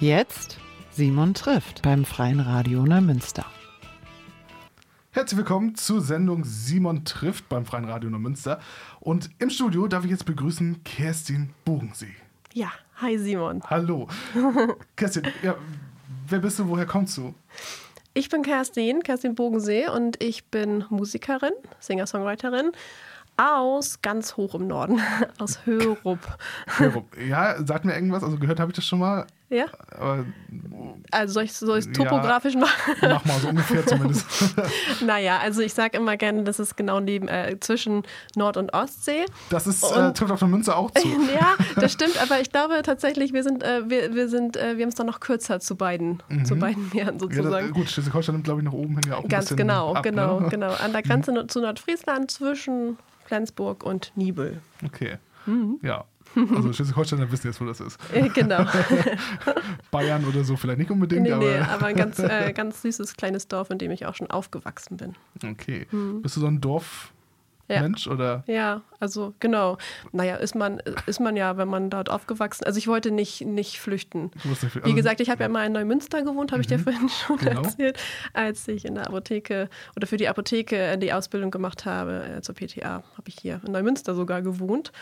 Jetzt Simon trifft beim Freien Radio Neumünster. Herzlich willkommen zur Sendung Simon trifft beim Freien Radio Neumünster. Und im Studio darf ich jetzt begrüßen Kerstin Bogensee. Ja, hi Simon. Hallo. Kerstin, ja, wer bist du, woher kommst du? Ich bin Kerstin, Kerstin Bogensee und ich bin Musikerin, Singer-Songwriterin aus ganz hoch im Norden, aus Hörup. Hörup. Ja, sagt mir irgendwas, also gehört habe ich das schon mal. Ja. Aber, also soll ich es topografisch ja, machen? Mach mal, so ungefähr zumindest. naja, also ich sage immer gerne, das ist genau neben, äh, zwischen Nord- und Ostsee. Das ist, äh, trifft auf der Münze auch zu. ja, das stimmt, aber ich glaube tatsächlich, wir sind, äh, wir, wir sind, äh, wir haben es dann noch kürzer zu beiden, mhm. zu beiden Meeren sozusagen. Ja, gut, Schleswig-Holstein nimmt, glaube ich, nach oben hin ja auch Ganz genau, ab, genau, ne? genau. An der Grenze mhm. zu Nordfriesland zwischen Flensburg und Nibel. Okay. Mhm. Ja. Also Schleswig-Holsteiner wissen jetzt, wo das ist. Genau. Bayern oder so vielleicht nicht unbedingt, nee, aber. Nee, aber ein ganz, äh, ganz süßes kleines Dorf, in dem ich auch schon aufgewachsen bin. Okay. Mhm. Bist du so ein Dorf? Ja. Mensch oder? Ja, also genau. Naja, ist man, ist man ja, wenn man dort aufgewachsen Also ich wollte nicht, nicht flüchten. Also, Wie gesagt, ich habe ja mal in Neumünster gewohnt, habe ich dir vorhin schon genau. erzählt, als ich in der Apotheke oder für die Apotheke die Ausbildung gemacht habe äh, zur PTA, habe ich hier in Neumünster sogar gewohnt.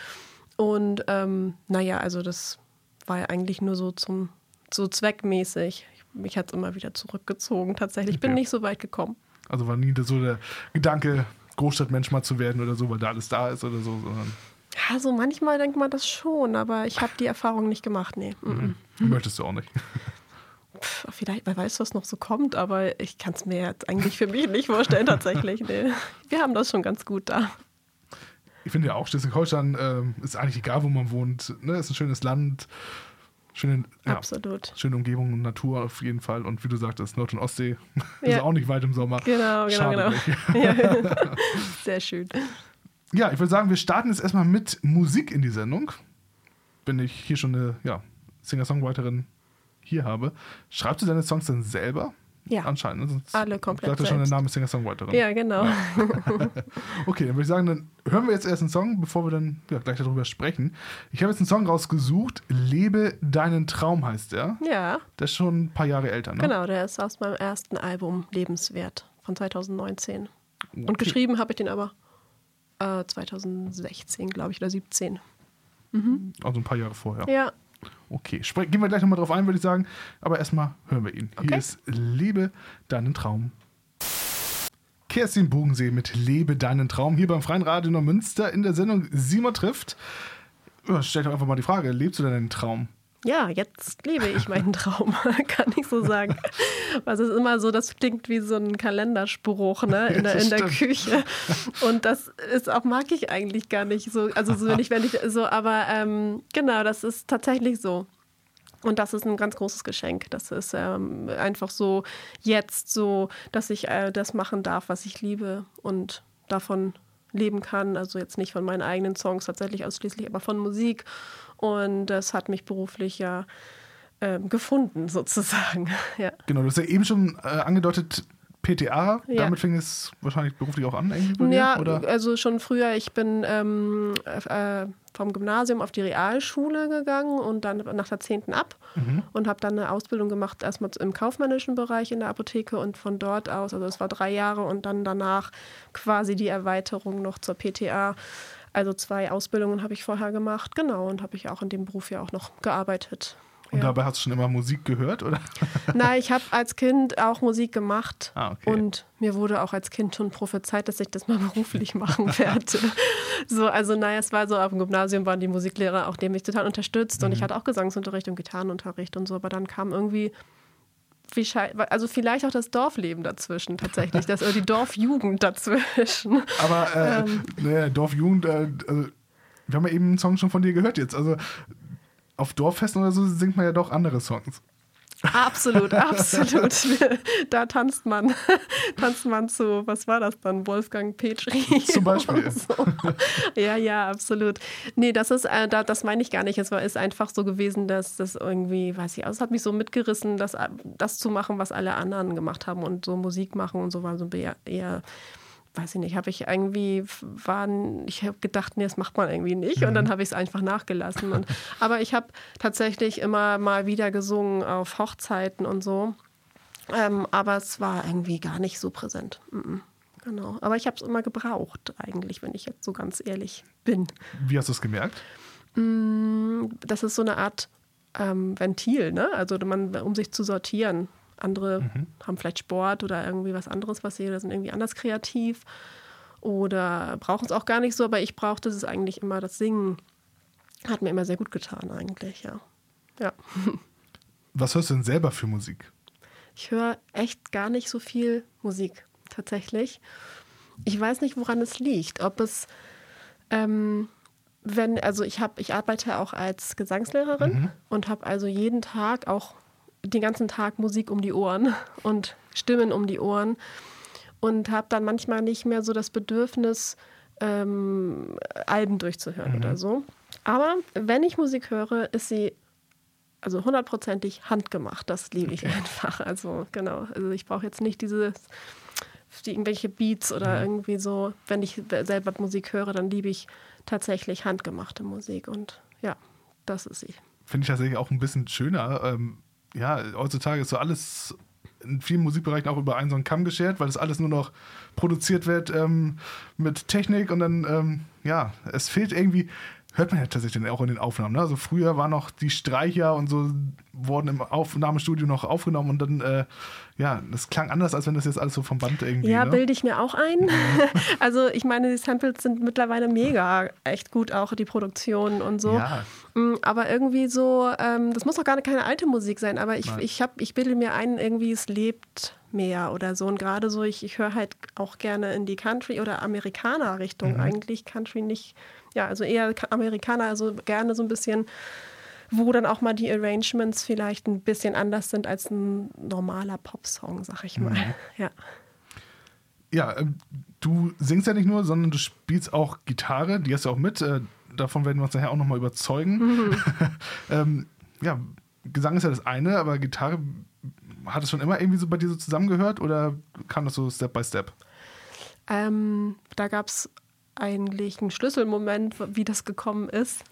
Und ähm, naja, also das war ja eigentlich nur so zum so zweckmäßig. Mich hat es immer wieder zurückgezogen. Tatsächlich. Ich bin nicht so weit gekommen. Also war nie so der Gedanke, Großstadtmensch mal zu werden oder so, weil da alles da ist oder so, sondern. Ja, so manchmal denkt man das schon, aber ich habe die Erfahrung nicht gemacht, nee. Mhm. Möchtest du auch nicht. Pff, vielleicht, wer weiß, was noch so kommt, aber ich kann es mir jetzt eigentlich für mich nicht vorstellen, tatsächlich. Nee. Wir haben das schon ganz gut da. Ich finde ja auch, Schleswig-Holstein äh, ist eigentlich egal, wo man wohnt. Ne? Ist ein schönes Land, schöne, ja, schöne Umgebung und Natur auf jeden Fall. Und wie du sagtest, Nord- und Ostsee Ja. ist auch nicht weit im Sommer. Genau, genau, Schade genau. Ja. Sehr schön. Ja, ich würde sagen, wir starten jetzt erstmal mit Musik in die Sendung. Wenn ich hier schon eine ja, Singer-Songwriterin hier habe. Schreibst du deine Songs dann selber? Ja. Anscheinend. Ne? Sonst Alle komplett sagt ja schon der. Name Singer-Songwriterin. Ja, genau. Okay, dann würde ich sagen, dann hören wir jetzt erst einen Song, bevor wir dann ja, gleich darüber sprechen. Ich habe jetzt einen Song rausgesucht. Lebe deinen Traum heißt der. Ja, Der ist schon ein paar Jahre älter, ne? genau. Der ist aus meinem ersten Album Lebenswert von 2019. Und Okay. geschrieben habe ich den aber äh, 2016, glaube ich, oder 17. Also ein paar Jahre vorher. Ja, Okay, spre- gehen wir gleich nochmal drauf ein, würde ich sagen. Aber erstmal hören wir ihn. Hier Okay. ist Lebe deinen Traum. Kerstin Bogensee mit Lebe deinen Traum hier beim Freien Radio Neumünster in der Sendung Simon trifft. Stell doch einfach mal die Frage, lebst du deinen Traum? Ja, jetzt lebe ich meinen Traum, kann ich so sagen. Was ist immer so, das klingt wie so ein Kalenderspruch ne, in, der, in der. Küche. Und das ist auch, mag ich eigentlich gar nicht so. Also so, wenn ich, wenn ich so, aber ähm, genau, das ist tatsächlich so. Und das ist ein ganz großes Geschenk. Das ist ähm, einfach so jetzt so, dass ich äh, das machen darf, was ich liebe und davon leben kann. Also jetzt nicht von meinen eigenen Songs tatsächlich ausschließlich, aber von Musik. Und das hat mich beruflich ja ähm, gefunden, sozusagen. Ja. Genau, du hast ja eben schon äh, angedeutet, PTA, Ja. damit fing es wahrscheinlich beruflich auch an, irgendwie Ja, oder? also schon früher, ich bin ähm, äh, vom Gymnasium auf die Realschule gegangen und dann nach der 10. ab Mhm. und habe dann eine Ausbildung gemacht, erstmal im kaufmännischen Bereich in der Apotheke und von dort aus, also es war drei Jahre und dann danach quasi die Erweiterung noch zur PTA. Also zwei Ausbildungen habe ich vorher gemacht, genau, und habe ich auch in dem Beruf ja auch noch gearbeitet. Und ja. dabei hast du schon immer Musik gehört, oder? Nein, ich habe als Kind auch Musik gemacht Ah, okay. und mir wurde auch als Kind schon prophezeit, dass ich das mal beruflich machen werde. so, also naja, es war so, auf dem Gymnasium waren die Musiklehrer auch, die haben mich total unterstützt und ich hatte auch Gesangsunterricht und Gitarrenunterricht und so, aber dann kam irgendwie wie also vielleicht auch das Dorfleben dazwischen tatsächlich, das, oder die Dorfjugend dazwischen. Aber äh, Ähm. naja, Dorfjugend, äh, also, wir haben ja eben einen Song schon von dir gehört jetzt. Also auf Dorffesten oder so singt man ja doch andere Songs. Absolut, absolut. Da tanzt man, tanzt man zu, was war das dann? Wolfgang Petri. Zum Beispiel. So. Ja, ja, absolut. Nee, das ist, äh, da, das meine ich gar nicht. Es war ist einfach so gewesen, dass das irgendwie, weiß ich, also es hat mich so mitgerissen, das, das zu machen, was alle anderen gemacht haben und so Musik machen und so war so eher weiß ich nicht, habe ich irgendwie, waren, ich habe gedacht, nee, das macht man irgendwie nicht. Und dann habe ich es einfach nachgelassen. Und, aber ich habe tatsächlich immer mal wieder gesungen auf Hochzeiten und so. Ähm, aber es war irgendwie gar nicht so präsent. -mm. Genau. Aber ich habe es immer gebraucht, eigentlich, wenn ich jetzt so ganz ehrlich bin. Wie hast du es gemerkt? Mm, Das ist so eine Art ähm, Ventil, ne? Also man, um sich zu sortieren. Andere haben vielleicht Sport oder irgendwie was anderes, was sie oder sind irgendwie anders kreativ oder brauchen es auch gar nicht so, aber ich brauchte es eigentlich immer, das Singen hat mir immer sehr gut getan eigentlich, ja. Ja. Was hörst du denn selber für Musik? Ich höre echt gar nicht so viel Musik, tatsächlich. Ich weiß nicht, woran es liegt. Ob es, ähm, wenn, also ich habe, ich arbeite auch als Gesangslehrerin und habe also jeden Tag auch den ganzen Tag Musik um die Ohren und Stimmen um die Ohren und habe dann manchmal nicht mehr so das Bedürfnis, ähm, Alben durchzuhören oder so. Aber wenn ich Musik höre, ist sie also hundertprozentig handgemacht. Das liebe ich einfach. Also genau. Also ich brauche jetzt nicht dieses die irgendwelche Beats oder irgendwie so. Wenn ich selber Musik höre, dann liebe ich tatsächlich handgemachte Musik und ja, das ist sie. Finde ich tatsächlich auch ein bisschen schöner. Ähm, ja, heutzutage ist so alles in vielen Musikbereichen auch über einen so einen Kamm geschert, weil das alles nur noch produziert wird ähm, mit Technik und dann, ähm, ja, es fehlt irgendwie, hört man ja tatsächlich dann auch in den Aufnahmen. Ne? Also früher waren noch die Streicher und so wurden im Aufnahmestudio noch aufgenommen und dann, äh, ja, das klang anders, als wenn das jetzt alles so vom Band irgendwie. Ja, ne? bilde ich mir auch ein. also ich meine, die Samples sind mittlerweile mega, echt gut, auch die Produktion und so. Ja. Mm, Aber irgendwie so, ähm, das muss auch gar keine alte Musik sein, aber ich, Nein. ich, hab, ich bilde mir ein, irgendwie es lebt mehr oder so. Und gerade so, ich, ich höre halt auch gerne in die Country- oder Amerikaner-Richtung eigentlich. Country nicht, ja, also eher Ka- Amerikaner, also gerne so ein bisschen, wo dann auch mal die Arrangements vielleicht ein bisschen anders sind als ein normaler Popsong, sag ich mal. Ja. Ja, ähm, du singst ja nicht nur, sondern du spielst auch Gitarre, die hast du auch mit. Äh, davon werden wir uns nachher auch nochmal überzeugen. ähm, ja, Gesang ist ja das eine, aber Gitarre, hat es schon immer irgendwie so bei dir so zusammengehört oder kam das so Step by Step? Ähm, da gab es eigentlich einen Schlüsselmoment, wie das gekommen ist.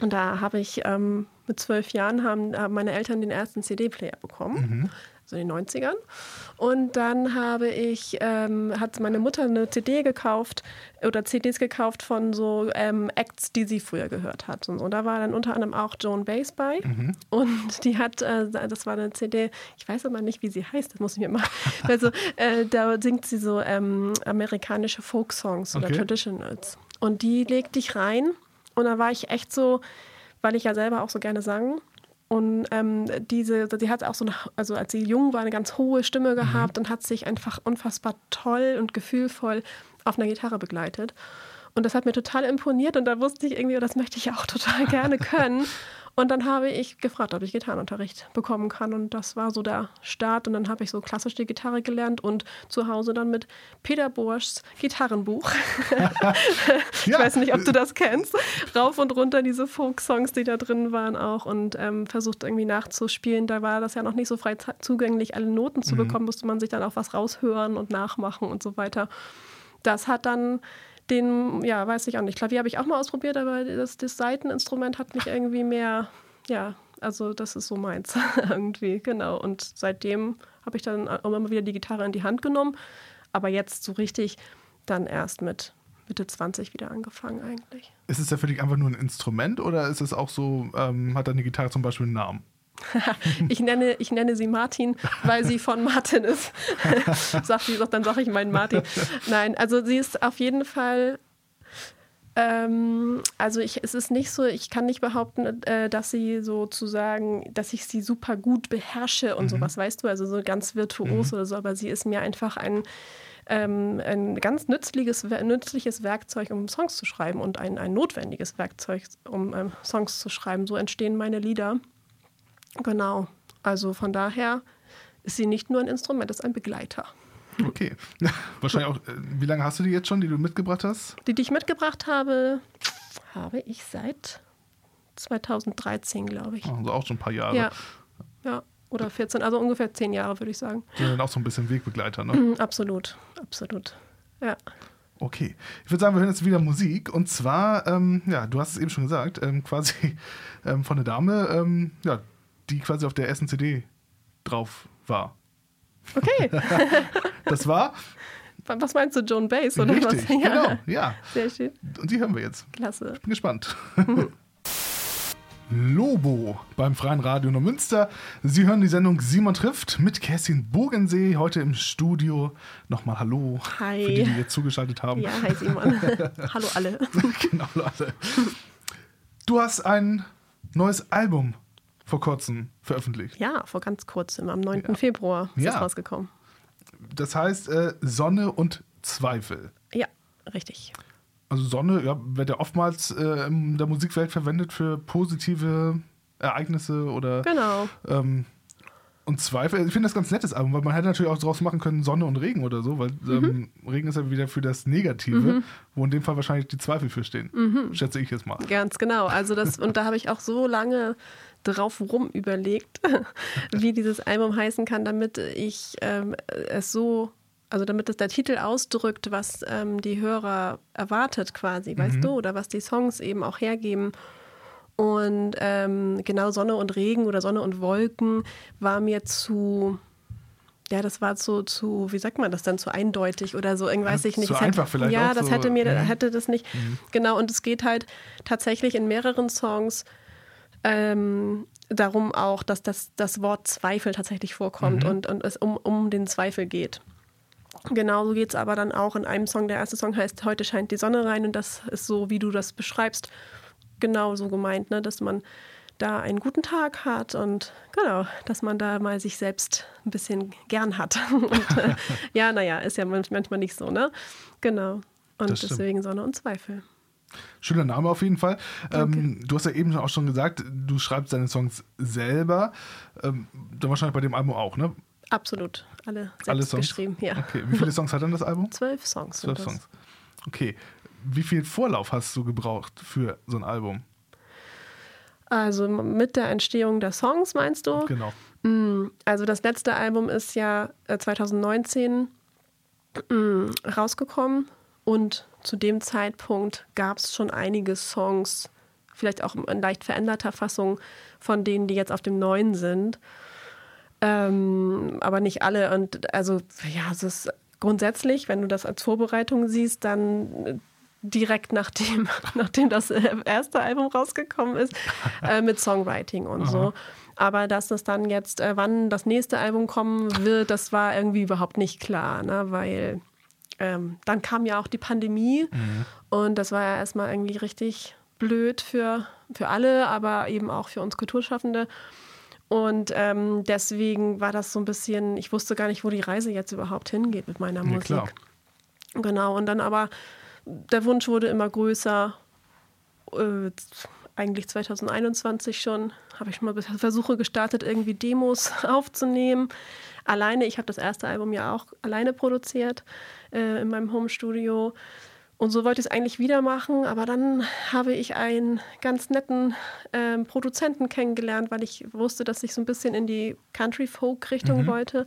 Und da habe ich ähm, mit zwölf Jahren haben, haben meine Eltern den ersten CD-Player bekommen, so in den 90ern. Und dann habe ich, ähm, hat meine Mutter eine CD gekauft oder CDs gekauft von so ähm, Acts, die sie früher gehört hat. Und, so. da war dann unter anderem auch Joan Baez bei. Und die hat, äh, das war eine CD, ich weiß aber nicht, wie sie heißt, das muss ich mir mal. Also äh, da singt sie so ähm, amerikanische Folk-Songs oder Okay. Traditionals. Und die legte ich rein. Und da war ich echt so, weil ich ja selber auch so gerne sang. Und ähm, diese, sie hat auch so, eine, also als sie jung war, eine ganz hohe Stimme gehabt und hat sich einfach unfassbar toll und gefühlvoll auf einer Gitarre begleitet. Und das hat mir total imponiert und da wusste ich irgendwie, das möchte ich auch total gerne können. Und dann habe ich gefragt, ob ich Gitarrenunterricht bekommen kann. Und das war so der Start. Und dann habe ich so klassisch die Gitarre gelernt und zu Hause dann mit Peter Borschs Gitarrenbuch. ich Ja. weiß nicht, ob du das kennst. Rauf und runter diese Folk-Songs, die da drin waren auch. Und ähm, versucht irgendwie nachzuspielen. Da war das ja noch nicht so frei zu- zugänglich, alle Noten zu bekommen. Musste man sich dann auch was raushören und nachmachen und so weiter. Das hat dann den, ja, weiß ich auch nicht. Klavier habe ich auch mal ausprobiert, aber das, das Saiteninstrument hat mich irgendwie mehr, ja, also das ist so meins irgendwie, genau. Und seitdem habe ich dann auch immer wieder die Gitarre in die Hand genommen, aber jetzt so richtig dann erst mit Mitte 20 wieder angefangen eigentlich. Ist es ja für dich einfach nur ein Instrument oder ist es auch so, ähm, hat deine Gitarre zum Beispiel einen Namen? Ich nenne, ich nenne sie Martin, weil sie von Martin ist. Sagt sie doch, dann sage ich meinen Martin. Nein, also sie ist auf jeden Fall. Ähm, also ich, es ist nicht so, ich kann nicht behaupten, äh, dass sie sozusagen, dass ich sie super gut beherrsche und sowas, weißt du, also so ganz virtuos oder so, aber sie ist mir einfach ein, ähm, ein ganz nützliches, nützliches Werkzeug, um Songs zu schreiben und ein, ein notwendiges Werkzeug, um ähm, Songs zu schreiben. So entstehen meine Lieder. Genau. Also von daher ist sie nicht nur ein Instrument, es ist ein Begleiter. Okay. Wahrscheinlich auch, äh, wie lange hast du die jetzt schon, die du mitgebracht hast? Die, die ich mitgebracht habe, habe ich seit 2013, glaube ich. Also auch schon ein paar Jahre. Ja. Ja, oder 14, also ungefähr 10 Jahre, würde ich sagen. Sind dann auch so ein bisschen Wegbegleiter, ne? Mhm, Absolut, absolut. Ja. Okay. Ich würde sagen, wir hören jetzt wieder Musik. Und zwar, ähm, ja, du hast es eben schon gesagt, ähm, quasi ähm, von der Dame, ähm, ja, die quasi auf der ersten CD drauf war. Okay. Das war was meinst du, Joan Bass oder richtig, was? Ja. genau, ja. Sehr schön. Und die hören wir jetzt. Klasse. Bin gespannt. Lobo beim Freien Radio Neumünster. Sie hören die Sendung Simon trifft mit Kerstin Bogensee heute im Studio. Nochmal Hallo Hi. für die, die jetzt zugeschaltet haben. Ja, hi Simon. Hallo alle. genau, Leute. Du hast ein neues Album vor kurzem veröffentlicht. Ja, vor ganz kurzem, am 9. Ja. Februar ist Ja. es rausgekommen. Das heißt äh, Sonne und Zweifel. Ja, richtig. Also Sonne ja, wird ja oftmals äh, in der Musikwelt verwendet für positive Ereignisse oder Genau. ähm, und Zweifel. Ich finde das ganz nettes Album, weil man hätte natürlich auch draus machen können Sonne und Regen oder so, weil ähm, Regen ist ja wieder für das Negative, wo in dem Fall wahrscheinlich die Zweifel für stehen. Schätze ich jetzt mal. Ganz genau. Also das, und da habe ich auch so lange drauf rum überlegt, wie dieses Album heißen kann, damit ich ähm, es so, also damit es der Titel ausdrückt, was ähm, die Hörer erwartet quasi, weißt du, oder was die Songs eben auch hergeben. Und ähm, genau Sonne und Regen oder Sonne und Wolken war mir zu, ja, das war zu, zu, wie sagt man das dann, zu eindeutig oder so, irgendwie weiß Ja, ich nicht. zu hätte- einfach vielleicht Ja, das so, hätte mir, mhm. hätte das nicht. Genau, und es geht halt tatsächlich in mehreren Songs ähm, darum auch, dass das, das Wort Zweifel tatsächlich vorkommt und, und es um, um den Zweifel geht. Genauso geht es aber dann auch in einem Song. Der erste Song heißt Heute scheint die Sonne rein und das ist so, wie du das beschreibst, genau so gemeint, ne? dass man da einen guten Tag hat und genau, dass man da mal sich selbst ein bisschen gern hat. Und, äh, ja, naja, ist ja manch- manchmal nicht so, ne? Genau. Und deswegen Sonne und Zweifel. Schöner Name auf jeden Fall. Ähm, du hast ja eben auch schon gesagt, du schreibst deine Songs selber. Ähm, dann wahrscheinlich bei dem Album auch, ne? Absolut. Alle selbst Alle Songs? geschrieben. Ja. Okay. Wie viele Songs hat dann das Album? Zwölf Songs. Zwölf. Songs. Okay. Wie viel Vorlauf hast du gebraucht für so ein Album? Also mit der Entstehung der Songs, meinst du? Genau. Mm, Also das letzte Album ist ja äh, 2019 mm, rausgekommen und zu dem Zeitpunkt gab es schon einige Songs, vielleicht auch in leicht veränderter Fassung von denen, die jetzt auf dem neuen sind. Ähm, aber nicht alle. Und also, ja, es ist grundsätzlich, wenn du das als Vorbereitung siehst, dann äh, direkt nachdem, nachdem das erste Album rausgekommen ist, äh, mit Songwriting und so. Aber dass es dann jetzt, äh, wann das nächste Album kommen wird, das war irgendwie überhaupt nicht klar, ne? weil ähm, dann kam ja auch die Pandemie und das war ja erstmal irgendwie richtig blöd für, für alle, aber eben auch für uns Kulturschaffende. Und ähm, deswegen war das so ein bisschen, ich wusste gar nicht, wo die Reise jetzt überhaupt hingeht mit meiner Ja, Musik. klar. Genau, und dann aber, der Wunsch wurde immer größer. Äh, eigentlich 2021 schon, habe ich mal Versuche gestartet, irgendwie Demos aufzunehmen. Alleine, ich habe das erste Album ja auch alleine produziert äh, in meinem Homestudio. Und so wollte ich es eigentlich wieder machen, aber dann habe ich einen ganz netten ähm, Produzenten kennengelernt, weil ich wusste, dass ich so ein bisschen in die Country-Folk-Richtung wollte,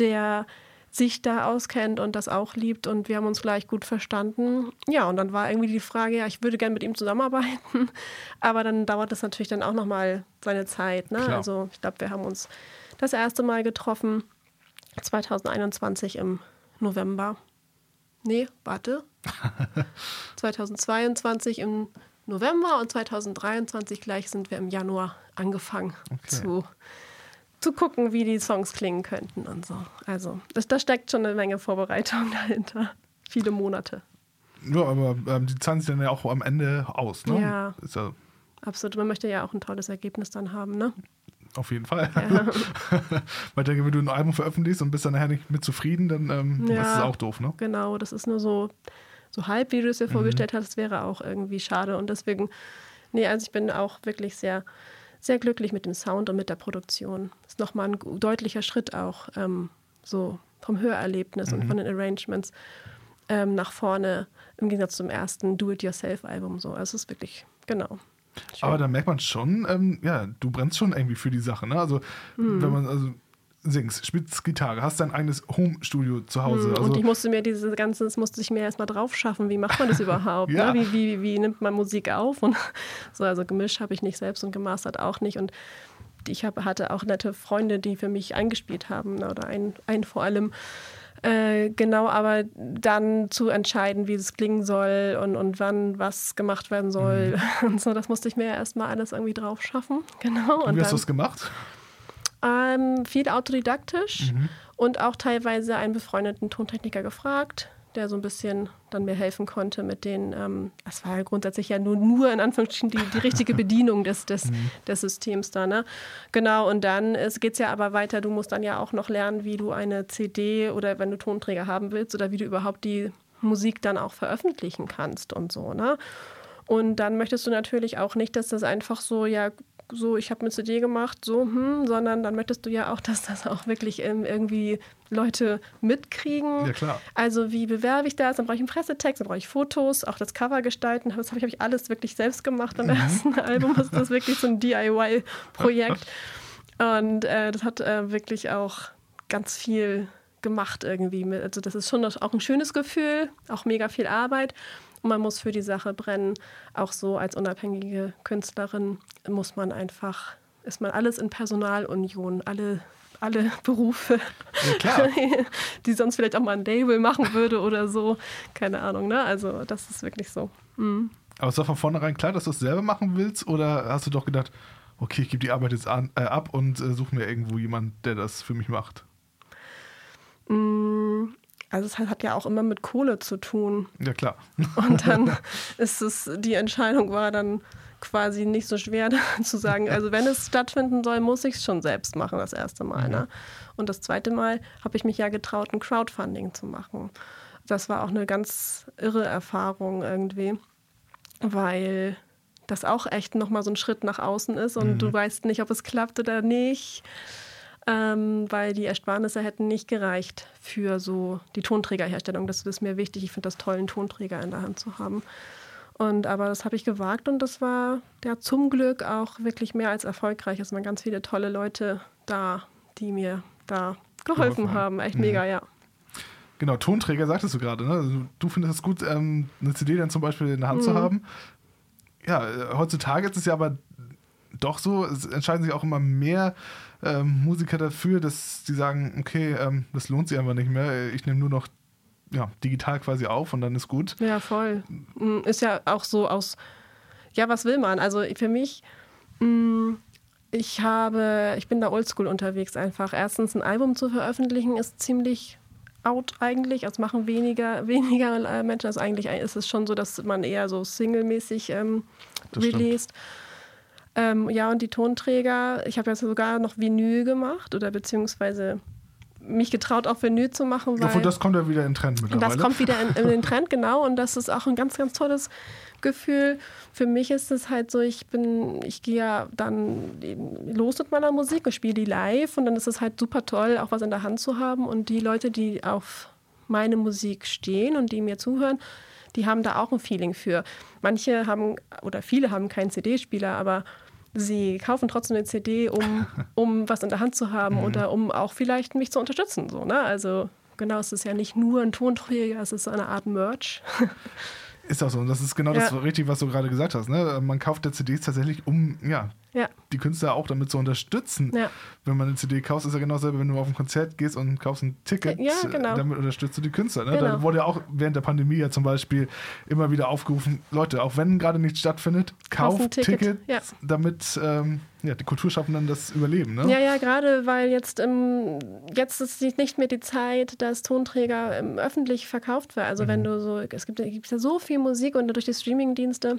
der sich da auskennt und das auch liebt und wir haben uns gleich gut verstanden. Ja, und dann war irgendwie die Frage, ja, ich würde gerne mit ihm zusammenarbeiten, aber dann dauert das natürlich dann auch nochmal seine Zeit. Ne? Klar. Also ich glaube, wir haben uns das erste Mal getroffen, 2021 im November. Nee, warte. 2022 im November und 2023 gleich sind wir im Januar angefangen Okay. zu, zu gucken, wie die Songs klingen könnten und so. Also, da steckt schon eine Menge Vorbereitung dahinter. Viele Monate. Ja, aber ähm, die zahlen sich dann ja auch am Ende aus, ne? Ja. Ja Absolut. Man möchte ja auch ein tolles Ergebnis dann haben, ne? Auf jeden Fall. Ja. Weil ich denke, wenn du ein Album veröffentlichst und bist dann nachher nicht mit zufrieden, dann ähm, Ja. das ist auch doof, ne? Genau, das ist nur so, so halb, wie du es dir vorgestellt hast, wäre auch irgendwie schade. Und deswegen, nee, also ich bin auch wirklich sehr, sehr glücklich mit dem Sound und mit der Produktion. Ist nochmal ein deutlicher Schritt auch ähm, so vom Hörerlebnis und von den Arrangements ähm, nach vorne im Gegensatz zum ersten Do-It-Yourself-Album. So. Also es ist wirklich, genau. Schön. Aber da merkt man schon, ähm, ja, du brennst schon irgendwie für die Sache, ne? Also, Mhm. wenn man, also, singst, spielst Gitarre, hast dein eigenes Home-Studio zu Hause. Hm, Also, und ich musste mir diese ganze, das musste ich mir erstmal drauf schaffen. Wie macht man das überhaupt? Ja. ne? wie, wie, wie nimmt man Musik auf? Und so, also gemischt habe ich nicht selbst und gemastert auch nicht. Und ich hab, hatte auch nette Freunde, die für mich eingespielt haben, ne? oder einen, einen vor allem. Äh, genau, aber dann zu entscheiden, wie es klingen soll und, und wann was gemacht werden soll und so, das musste ich mir ja erstmal alles irgendwie drauf schaffen. Genau. und wie hast du das gemacht? ähm, viel autodidaktisch und auch teilweise einen befreundeten Tontechniker gefragt, der so ein bisschen dann mir helfen konnte mit den, ähm, das war ja grundsätzlich ja nur, nur in Anführungsstrichen die, die richtige Bedienung des, des, des Systems da, ne? Genau, und dann geht es ja aber weiter, du musst dann ja auch noch lernen, wie du eine CD oder wenn du Tonträger haben willst oder wie du überhaupt die Musik dann auch veröffentlichen kannst und so, ne? Und dann möchtest du natürlich auch nicht, dass das einfach so, ja, so, ich habe eine CD gemacht, so, hm, sondern dann möchtest du ja auch, dass das auch wirklich ähm, irgendwie Leute mitkriegen. Ja, klar. Also, wie bewerbe ich das? Dann brauche ich einen Pressetext, dann brauche ich Fotos, auch das Cover gestalten. Das habe ich, hab ich alles wirklich selbst gemacht am ersten Album. Das ist wirklich so ein DIY-Projekt. Und äh, das hat äh, wirklich auch ganz viel gemacht irgendwie. Also, das ist schon auch ein schönes Gefühl, auch mega viel Arbeit. Und man muss für die Sache brennen. Auch so als unabhängige Künstlerin muss man einfach, ist man alles in Personalunion, alle, alle Berufe, Ja, die sonst vielleicht auch mal ein Label machen würde oder so. Keine Ahnung, ne? Also das ist wirklich so. Mhm. Aber es war von vornherein klar, dass du es selber machen willst? Oder hast du doch gedacht, okay, ich gebe die Arbeit jetzt an, äh, ab und äh, suche mir irgendwo jemanden, der das für mich macht? Mm, Also es hat, ja auch immer mit Kohle zu tun. Ja, klar. Und dann ist es, die Entscheidung war dann quasi nicht so schwer zu sagen, also wenn es stattfinden soll, muss ich es schon selbst machen, das erste Mal. Ne? Und das zweite Mal habe ich mich ja getraut, ein Crowdfunding zu machen. Das war auch eine ganz irre Erfahrung irgendwie, weil das auch echt nochmal so ein Schritt nach außen ist und du weißt nicht, ob es klappt oder nicht ähm, weil die Ersparnisse hätten nicht gereicht für so die Tonträgerherstellung. Das ist mir wichtig. Ich finde das toll, einen Tonträger in der Hand zu haben. Und aber das habe ich gewagt und das war ja zum Glück auch wirklich mehr als erfolgreich. Es waren ganz viele tolle Leute da, die mir da geholfen Geholfen haben. Echt mega, ja. Genau, Tonträger sagtest du gerade. Ne? Also, du findest es gut, ähm, eine CD dann zum Beispiel in der Hand zu haben. Ja, äh, heutzutage ist es ja aber doch so, es entscheiden sich auch immer mehr ähm, Musiker dafür, dass sie sagen, okay, ähm, das lohnt sich einfach nicht mehr. Ich nehme nur noch ja, digital quasi auf und dann ist gut. Ja, voll. Mm, Ist ja auch so aus, ja, was will man? Also für mich, mm, ich habe, ich bin da oldschool unterwegs einfach. Erstens ein Album zu veröffentlichen ist ziemlich out eigentlich. Also machen weniger, weniger äh, Menschen. Also eigentlich ist es schon so, dass man eher so singlemäßig ähm, Das stimmt. Ähm, ja, und die Tonträger, ich habe jetzt sogar noch Vinyl gemacht oder beziehungsweise mich getraut, auch Vinyl zu machen, weil Obwohl, das kommt ja wieder in den Trend mittlerweile. das kommt wieder in, in den Trend, genau. Und das ist auch ein ganz, ganz tolles Gefühl. Für mich ist es halt so, ich bin, ich gehe ja dann los mit meiner Musik und spiele die live und dann ist es halt super toll, auch was in der Hand zu haben. Und die Leute, die auf meine Musik stehen und die mir zuhören, die haben da auch ein Feeling für. Manche haben oder viele haben keinen CD-Spieler, aber sie kaufen trotzdem eine CD, um, um was in der Hand zu haben oder um auch vielleicht mich zu unterstützen. So, ne? Also genau, es ist ja nicht nur ein Tonträger, es ist so eine Art Merch. Ist auch so. Und das ist genau das Ja. richtig, was du gerade gesagt hast. Ne? Man kauft der CDs tatsächlich, um ja, ja, die Künstler auch damit zu unterstützen. Ja. Wenn man eine CD kauft, ist ja genau dasselbe, wenn du auf ein Konzert gehst und kaufst ein Ticket, Ja, genau. äh, damit unterstützt du die Künstler. Ne? Genau. Da wurde ja auch während der Pandemie ja zum Beispiel immer wieder aufgerufen, Leute, auch wenn gerade nichts stattfindet, kauft Ticket. Tickets, damit ähm, ja, die Kulturschaffenden das überleben. Ne? Ja, ja, gerade weil jetzt, ähm, jetzt ist nicht mehr die Zeit, dass Tonträger ähm, öffentlich verkauft werden. Also wenn du so, es gibt, gibt ja so viel Musik und durch die Streamingdienste,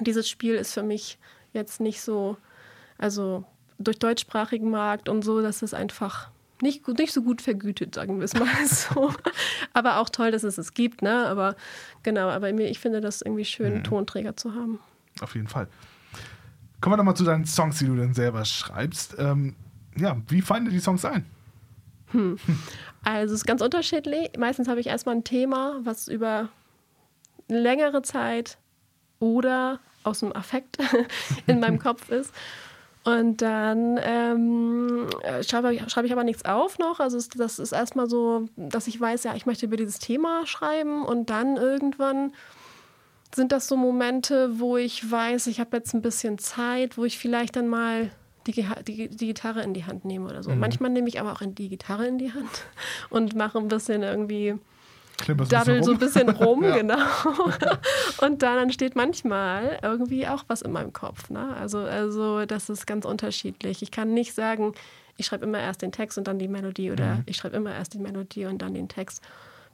dieses Spiel ist für mich jetzt nicht so, also durch deutschsprachigen Markt und so, dass es einfach nicht, gut- nicht so gut vergütet, sagen wir es mal so. aber auch toll, dass es es gibt, ne? Aber genau, aber ich finde das irgendwie schön, Tonträger zu haben. Auf jeden Fall. Kommen wir doch mal zu deinen Songs, die du dann selber schreibst. Ähm, ja, wie fallen dir die Songs ein? Also es ist ganz unterschiedlich. Meistens habe ich erstmal ein Thema, was über längere Zeit oder aus dem Affekt in meinem Kopf ist. Und dann ähm, äh, schreibe, schreibe ich aber nichts auf noch. Also das ist erstmal so, dass ich weiß, ja, ich möchte über dieses Thema schreiben und dann irgendwann sind das so Momente, wo ich weiß, ich habe jetzt ein bisschen Zeit, wo ich vielleicht dann mal die, die, die Gitarre in die Hand nehme oder so. Mhm. Manchmal nehme ich aber auch die Gitarre in die Hand und mache ein bisschen irgendwie daddel so ein bisschen rum, ja. genau. Und dann entsteht manchmal irgendwie auch was in meinem Kopf. Ne? Also, also das ist ganz unterschiedlich. Ich kann nicht sagen, ich schreibe immer erst den Text und dann die Melodie oder mhm. ich schreibe immer erst die Melodie und dann den Text.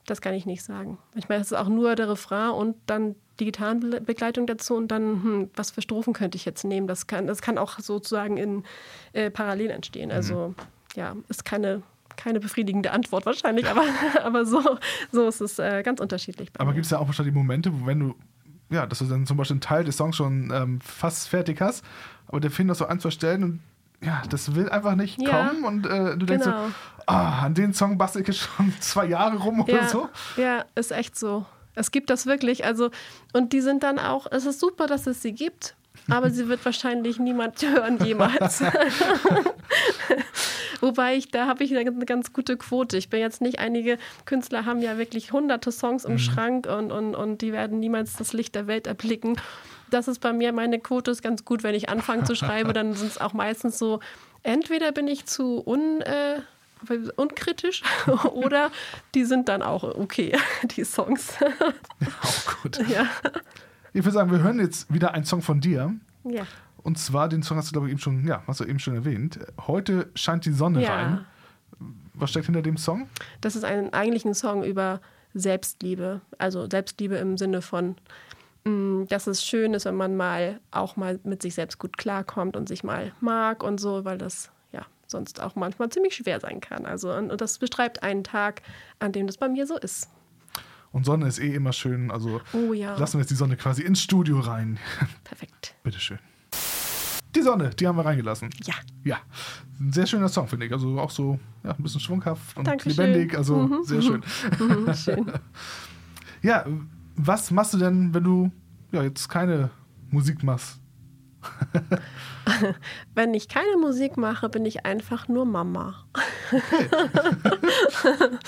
Das kann ich nicht sagen. Manchmal ist es auch nur der Refrain und dann die Gitarrenbegleitung dazu und dann, hm, was für Strophen könnte ich jetzt nehmen? Das kann, das kann auch sozusagen in äh, parallel entstehen. Mhm. Also ja, ist keine, keine befriedigende Antwort wahrscheinlich, aber, aber so, so ist es äh, ganz unterschiedlich. aber gibt es ja auch wahrscheinlich Momente, wo wenn du, ja, dass du dann zum Beispiel einen Teil des Songs schon ähm, fast fertig hast, aber der Film noch so ein, zwei Stellen und ja, das will einfach nicht ja, kommen und äh, du denkst genau. so, ah, an den Song bastel ich schon zwei Jahre rum oder ja, so. Ja, ist echt so. Es gibt das wirklich. Also, und die sind dann auch, es ist super, dass es sie gibt, aber sie wird wahrscheinlich niemand hören jemals. Wobei ich, da habe ich eine ganz gute Quote. Ich bin jetzt nicht, einige Künstler haben ja wirklich hunderte Songs im mhm. Schrank und, und, und die werden niemals das Licht der Welt erblicken das ist bei mir, meine Quote ist ganz gut, wenn ich anfange zu schreiben, dann sind es auch meistens so, entweder bin ich zu un, äh, unkritisch oder die sind dann auch okay, die Songs. auch gut. Ja. Ich würde sagen, wir hören jetzt wieder einen Song von dir. Ja. Und zwar, den Song hast du, glaube ich, eben schon, ja, hast du eben schon erwähnt. Heute scheint die Sonne ja. rein. Was steckt hinter dem Song? Das ist ein, eigentlich ein Song über Selbstliebe. Also Selbstliebe im Sinne von, dass es schön ist, wenn man mal auch mal mit sich selbst gut klarkommt und sich mal mag und so, weil das ja sonst auch manchmal ziemlich schwer sein kann. Also und, und das beschreibt einen Tag, an dem das bei mir so ist. Und Sonne ist eh immer schön, also oh, ja. lassen wir jetzt die Sonne quasi ins Studio rein. Perfekt. Bitteschön. Die Sonne, die haben wir reingelassen. Ja. Ja. Ein sehr schöner Song, finde ich. Also auch so ja, ein bisschen schwunghaft und Dankeschön. lebendig. Also mhm. sehr schön. Mhm. schön. ja, was machst du denn, wenn du ja, jetzt keine Musik machst? Wenn ich keine Musik mache, bin ich einfach nur Mama.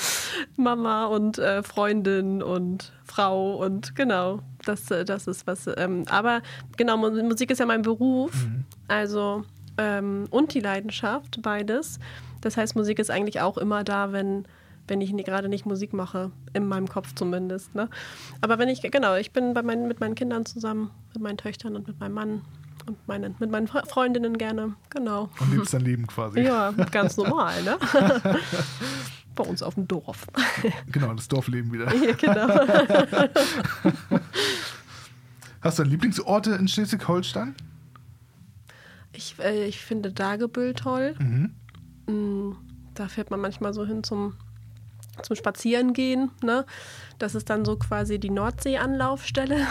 Mama und äh, Freundin und Frau und genau, das, äh, das ist was. Ähm, aber genau, Musik ist ja mein Beruf, mhm. also ähm, und die Leidenschaft, beides. Das heißt, Musik ist eigentlich auch immer da, wenn wenn ich gerade nicht Musik mache, in meinem Kopf zumindest. Ne? Aber wenn ich, genau, ich bin bei meinen, mit meinen Kindern zusammen, mit meinen Töchtern und mit meinem Mann und meinen, mit meinen Freundinnen gerne, genau. Und lebst dein Leben quasi. Ja, ganz normal, ne? bei uns auf dem Dorf. Genau, das Dorfleben wieder. Ja, genau. Hast du Lieblingsorte in Schleswig-Holstein? Ich, äh, ich finde Dagebüll toll. Mhm. Mm, da fährt man manchmal so hin zum zum Spazierengehen. Ne? Das ist dann so quasi die Nordsee-Anlaufstelle.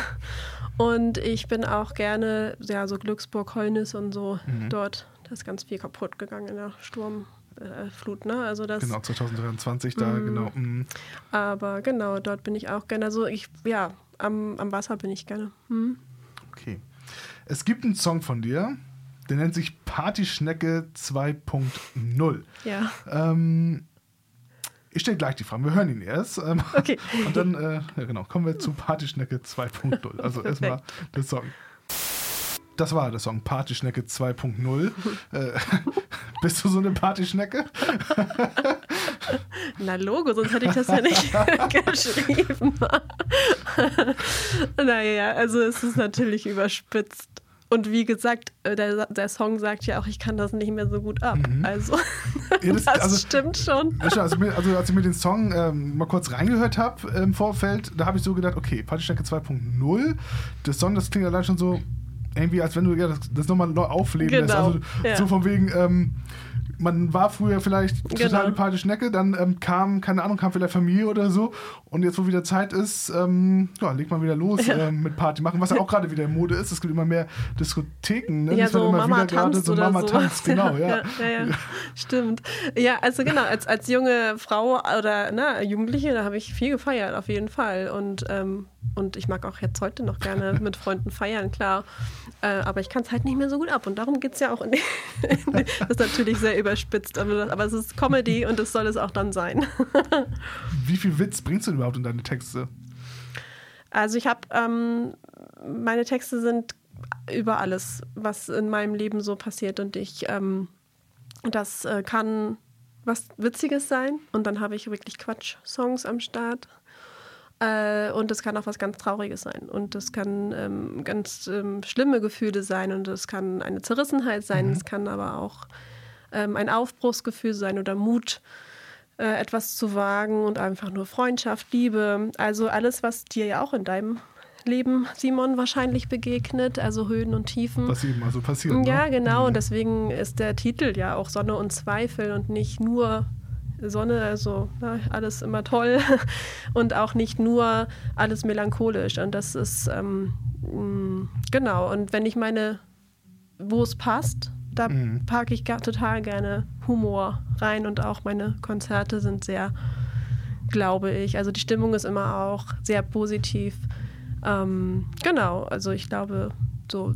Und ich bin auch gerne, ja, so Glücksburg, Heulnis und so mhm. dort. Da ist ganz viel kaputt gegangen in der Sturmflut, äh, ne? Also das, genau, 2023 da, mm, genau. Mm. Aber genau, dort bin ich auch gerne. Also ich, ja, am, am Wasser bin ich gerne. Hm. Okay. Es gibt einen Song von dir, der nennt sich Partyschnecke 2.0. Ja. Ähm, ich stelle gleich die Fragen. Wir hören ihn erst. Ähm, okay. Und dann, äh, ja genau, kommen wir zu Partyschnecke 2.0. Also erstmal der Song. Das war der Song Partyschnecke 2.0. äh, bist du so eine Partyschnecke? Na Logo, sonst hätte ich das ja nicht geschrieben. naja, also es ist natürlich überspitzt. Und wie gesagt, äh, der, der, Song sagt ja auch, ich kann das nicht mehr so gut ab. Mhm. Also, ja, das, das also, stimmt schon. Also, also, als ich mir den Song ähm, mal kurz reingehört habe im Vorfeld, da habe ich so gedacht, okay, Partystrecke 2.0, der Song, das klingt allein schon so irgendwie, als wenn du ja, das, das nochmal neu aufleben genau. lässt. Also ja. so von wegen, ähm, man war früher vielleicht genau. total die Partyschnecke, dann ähm, kam, keine Ahnung, kam vielleicht Familie oder so. Und jetzt, wo wieder Zeit ist, ähm, ja, legt man wieder los ja. ähm, mit Party machen, was ja auch gerade wieder in Mode ist. Es gibt immer mehr Diskotheken, ne? Ja, so immer Mama wieder tanzt so Mama sowas. tanzt, genau, ja. ja. Stimmt. Ja, also genau, als, als junge Frau oder ne, Jugendliche, da habe ich viel gefeiert, auf jeden Fall. Und ähm, und ich mag auch jetzt heute noch gerne mit Freunden feiern, klar. Äh, aber ich kann es halt nicht mehr so gut ab. Und darum geht es ja auch in, in, Das ist natürlich sehr überspitzt, aber, aber es ist Comedy und es soll es auch dann sein. Wie viel Witz bringst du denn überhaupt in deine Texte? Also ich habe, ähm, meine Texte sind über alles, was in meinem Leben so passiert und ich, ähm, das äh, kann was Witziges sein und dann habe ich wirklich Quatsch-Songs am Start. Äh, und es kann auch was ganz Trauriges sein. Und es kann ähm, ganz ähm, schlimme Gefühle sein und es kann eine Zerrissenheit sein. Mhm. Es kann aber auch ähm, ein Aufbruchsgefühl sein oder Mut, äh, etwas zu wagen und einfach nur Freundschaft, Liebe. Also alles, was dir ja auch in deinem Leben, Simon, wahrscheinlich begegnet, also Höhen und Tiefen. Was eben also passiert. Ja, ne? genau. Mhm. Und deswegen ist der Titel ja auch Sonne und Zweifel und nicht nur Sonne, also na, alles immer toll und auch nicht nur alles melancholisch. Und das ist ähm, mm, genau. Und wenn ich meine, wo es passt, da mhm. packe ich total gerne Humor rein und auch meine Konzerte sind sehr, glaube ich, also die Stimmung ist immer auch sehr positiv. Ähm, genau, also ich glaube, so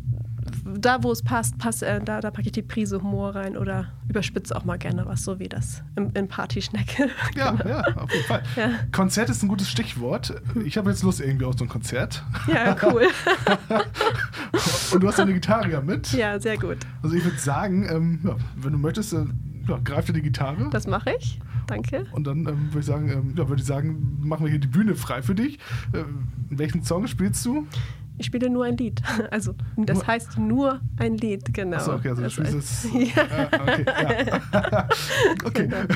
da, wo es passt, passt äh, da, da packe ich die Prise Humor rein oder überspitze auch mal gerne was, so wie das im, in Partyschnecke. Ja, genau. ja, auf jeden Fall. Ja. Konzert ist ein gutes Stichwort. Ich habe jetzt Lust irgendwie auf so ein Konzert. Ja, cool. Und du hast eine Gitarre ja mit. Ja, sehr gut. Also ich würde sagen, ähm, ja, wenn du möchtest, äh, ja, greif dir die Gitarre. Das mache ich. Danke. Und dann ähm, würde ich sagen, ähm, ja, würde ich sagen, machen wir hier die Bühne frei für dich. Äh, welchen Song spielst du? Ich spiele nur ein Lied. Also das nur? heißt nur ein Lied, genau. Achso, okay, also du spielst. Ja. Ah, okay, ja. okay. Genau.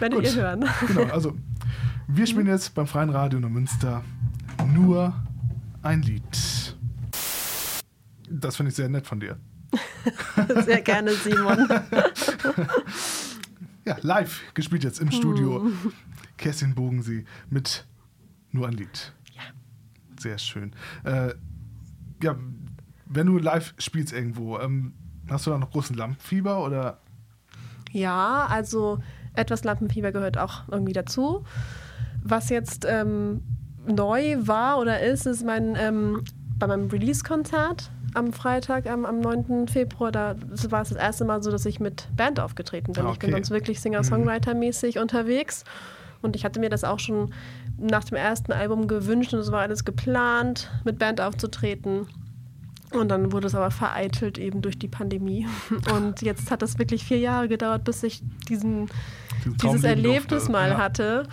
Werdet ihr hören. Genau, also wir spielen jetzt beim Freien Radio in Münster nur ein Lied. Das finde ich sehr nett von dir. Sehr gerne, Simon. ja, live gespielt jetzt im Studio. Hm. Kerstin Bogensee mit nur ein Lied. Ja. Sehr schön. Äh, ja, wenn du live spielst irgendwo, ähm, hast du da noch großen Lampenfieber oder? Ja, also etwas Lampenfieber gehört auch irgendwie dazu. Was jetzt ähm, neu war oder ist, ist mein ähm, bei meinem Release-Konzert am Freitag, am, am 9. Februar, da war es das erste Mal so, dass ich mit Band aufgetreten bin. Okay. Ich bin sonst wirklich Singer-Songwriter-mäßig mhm. unterwegs. Und ich hatte mir das auch schon nach dem ersten Album gewünscht und es war alles geplant, mit Band aufzutreten. Und dann wurde es aber vereitelt eben durch die Pandemie. Und jetzt hat es wirklich vier Jahre gedauert, bis ich diesen, dieses Erlebnis durfte. mal ja. hatte.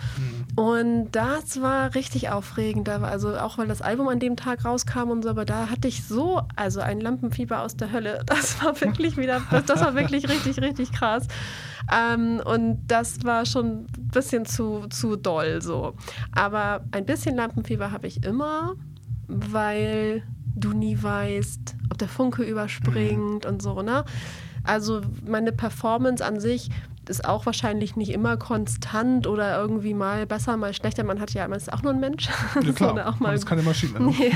Und das war richtig aufregend. Also auch weil das Album an dem Tag rauskam und so, aber da hatte ich so, also ein Lampenfieber aus der Hölle. Das war wirklich wieder, das war wirklich richtig, richtig krass. Ähm, und das war schon ein bisschen zu, zu doll so. Aber ein bisschen Lampenfieber habe ich immer, weil du nie weißt, ob der Funke überspringt mhm. und so, ne? Also meine Performance an sich ist auch wahrscheinlich nicht immer konstant oder irgendwie mal besser, mal schlechter. Man hat ja, man ist auch nur ein Mensch. Ja, klar. auch mal, das ist keine Maschine. Ne? Nee.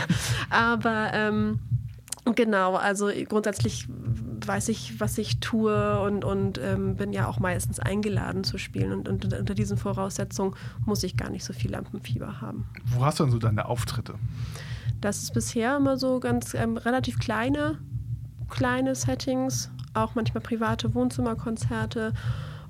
Aber ähm, genau, also grundsätzlich weiß ich, was ich tue und, und ähm, bin ja auch meistens eingeladen zu spielen. Und, und, unter diesen Voraussetzungen muss ich gar nicht so viel Lampenfieber haben. Wo hast du denn so deine Auftritte? Das ist bisher immer so ganz ähm, relativ kleine, kleine Settings, auch manchmal private Wohnzimmerkonzerte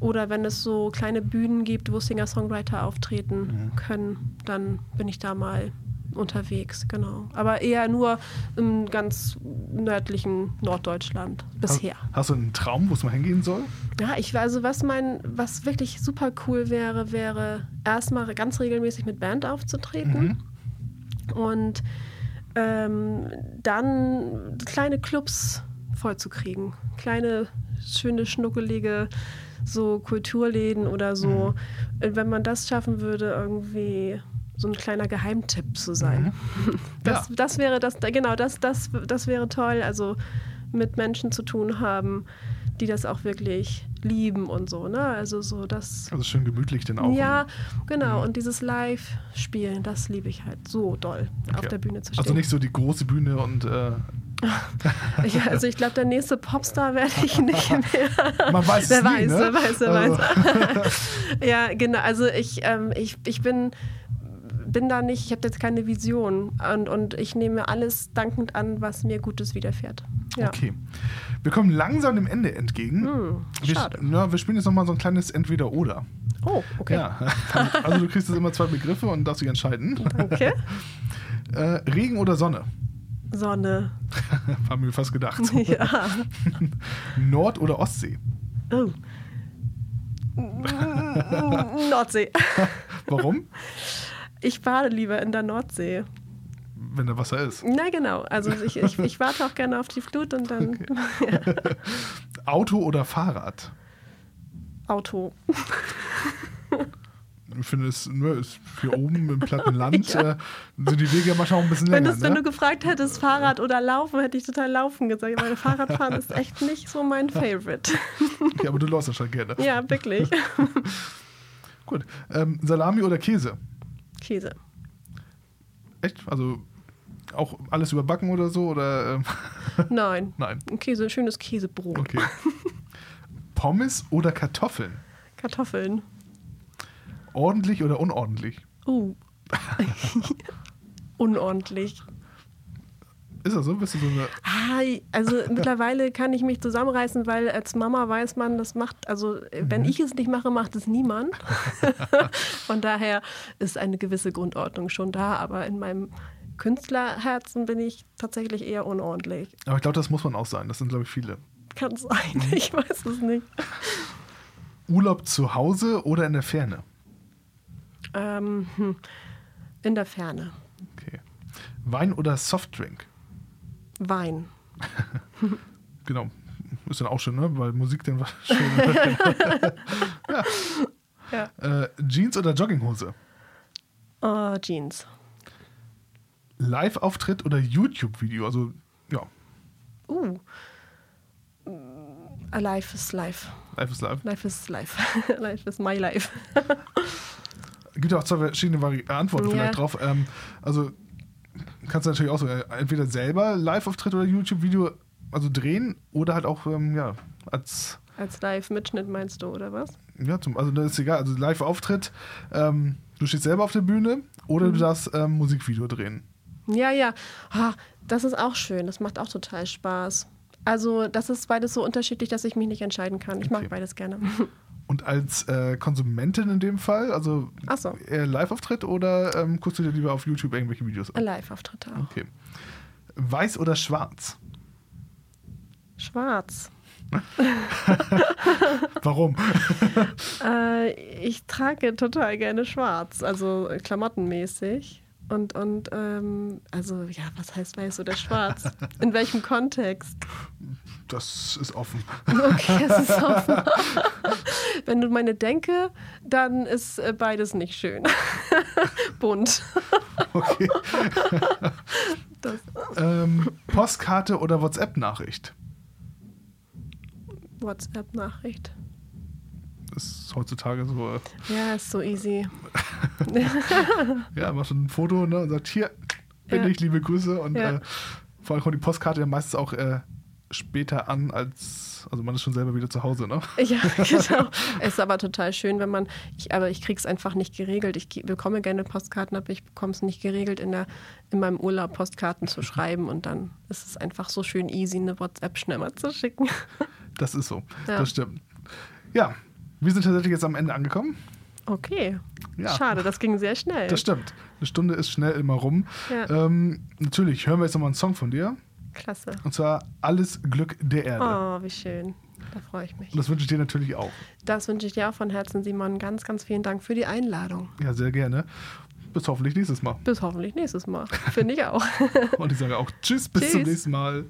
oder wenn es so kleine Bühnen gibt, wo Singer-Songwriter auftreten mhm. können, dann bin ich da mal unterwegs, genau. Aber eher nur im ganz nördlichen Norddeutschland bisher. Hast, hast du einen Traum, wo es mal hingehen soll? Ja, ich also was mein, was wirklich super cool wäre, wäre erstmal ganz regelmäßig mit Band aufzutreten mhm. und ähm, dann kleine Clubs vollzukriegen. Kleine, schöne, schnuckelige so Kulturläden oder so. Mhm. Wenn man das schaffen würde, irgendwie so ein kleiner Geheimtipp zu sein. Mhm. Das, ja. das wäre das, genau, das, das, das wäre toll. Also mit Menschen zu tun haben, die das auch wirklich lieben und so, ne? Also so das. Also schön gemütlich denn auch. Ja, genau. Mhm. Und dieses Live-Spielen, das liebe ich halt so doll, okay. auf der Bühne zu also stehen. Also nicht so die große Bühne und äh ich, also ich glaube, der nächste Popstar werde ich nicht mehr. Man weiß wer es weiß, nie, ne? wer weiß, wer also. weiß. ja, genau. Also ich, ähm, ich, ich bin bin da nicht, ich habe jetzt keine Vision und, und ich nehme alles dankend an, was mir Gutes widerfährt. Ja. Okay. Wir kommen langsam dem Ende entgegen. Hm, wir, schade. ja, wir spielen jetzt nochmal so ein kleines Entweder-Oder. Oh, okay. Ja. Also du kriegst jetzt immer zwei Begriffe und darfst dich entscheiden. Danke. Äh, Regen oder Sonne? Sonne. Haben wir fast gedacht. Ja. Nord- oder Ostsee? Oh. Nordsee. Warum? Ich bade lieber in der Nordsee. Wenn da Wasser ist. Na genau. Also ich, ich, ich warte auch gerne auf die Flut und dann Auto oder Fahrrad? Auto. Ich finde, es ne, ist hier oben im platten Land Ja. äh, sind die Wege ja manchmal auch ein bisschen Wenn, länger. das, wenn du ne? gefragt hättest, Fahrrad oder Laufen, hätte ich total Laufen gesagt. Weil Fahrradfahren ist echt nicht so mein Favorite. okay, aber du läufst ja schon gerne. Ja, wirklich. Gut. Ähm, Salami oder Käse? Käse. Echt? Also auch alles überbacken oder so? Oder ähm, Nein. nein. Ein Käse, schönes Käsebrot. Okay. Pommes oder Kartoffeln? Kartoffeln. Ordentlich oder unordentlich? Uh. Unordentlich. Ist das so? Bist du so eine. Ah, also mittlerweile kann ich mich zusammenreißen, weil als Mama weiß man, das macht, also wenn ich es nicht mache, macht es niemand. Von daher ist eine gewisse Grundordnung schon da, aber in meinem Künstlerherzen bin ich tatsächlich eher unordentlich. Aber ich glaube, das muss man auch sein. Das sind, glaube ich, viele. Kann sein, ich weiß es nicht. Urlaub zu Hause oder in der Ferne? Ähm, hm, in der Ferne. Okay. Wein oder Softdrink? Wein. Genau. Ist dann auch schön, ne? Weil Musik dann was schön. Ja. äh, Jeans oder Jogginghose? Oh, Jeans. Live-Auftritt oder YouTube-Video? Also, ja, Uh. Life is life. live ist live. Life is life. life is my life. Gibt ja auch zwei verschiedene Vari Antworten Ja. vielleicht drauf. Ähm, also, kannst du natürlich auch so äh, entweder selber Live-Auftritt oder YouTube-Video also drehen oder halt auch, ähm, ja, als, Als Live-Mitschnitt meinst du, oder was? ja, zum, also das ist egal, also Live-Auftritt, ähm, du stehst selber auf der Bühne oder Mhm. du darfst ähm, Musikvideo drehen. Ja, ja. Ah, das ist auch schön. Das macht auch total Spaß. Also, das ist beides so unterschiedlich, dass ich mich nicht entscheiden kann. Ich Okay. mag beides gerne. Und als äh, Konsumentin in dem Fall, also so. eher Live-Auftritt oder ähm, guckst du dir lieber auf YouTube irgendwelche Videos an? Live-Auftritte auch. Okay. Weiß oder schwarz? Schwarz. Warum? Äh, ich trage total gerne schwarz, also klamottenmäßig. Und, und ähm, also, ja, was heißt weiß oder schwarz? In welchem Kontext? Das ist offen. Okay, es ist offen. Wenn du meine denke, dann ist äh, beides nicht schön. Bunt. Okay. Das, ähm, Postkarte oder WhatsApp-Nachricht? WhatsApp-Nachricht. Ist heutzutage so, äh, Ja, ist so easy. ja, macht ein Foto ne, und sagt, hier bin Ja. ich, liebe Grüße. Und Ja. äh, vor allem kommt die Postkarte ja meistens auch äh, später an, als, also man ist schon selber wieder zu Hause, ne? Ja, genau. Ist aber total schön, wenn man, ich, aber ich krieg's einfach nicht geregelt. Ich bekomme gerne Postkarten, aber ich bekomme es nicht geregelt, in, der, in meinem Urlaub Postkarten zu schreiben. Und dann ist es einfach so schön easy, eine WhatsApp schnell mal zu schicken. Das ist so, Ja. das stimmt. Ja, wir sind tatsächlich jetzt am Ende angekommen. Okay. Ja. Schade, das ging sehr schnell. Das stimmt. Eine Stunde ist schnell immer rum. Ja. Ähm, natürlich hören wir jetzt nochmal einen Song von dir. Klasse. Und zwar Alles Glück der Erde. Oh, wie schön. Da freue ich mich. Und das wünsche ich dir natürlich auch. Das wünsche ich dir auch von Herzen, Simon. Ganz, ganz vielen Dank für die Einladung. Ja, sehr gerne. Bis hoffentlich nächstes Mal. Bis hoffentlich nächstes Mal. Finde ich auch. Und ich sage auch Tschüss, bis zum Tschüss. nächsten Mal.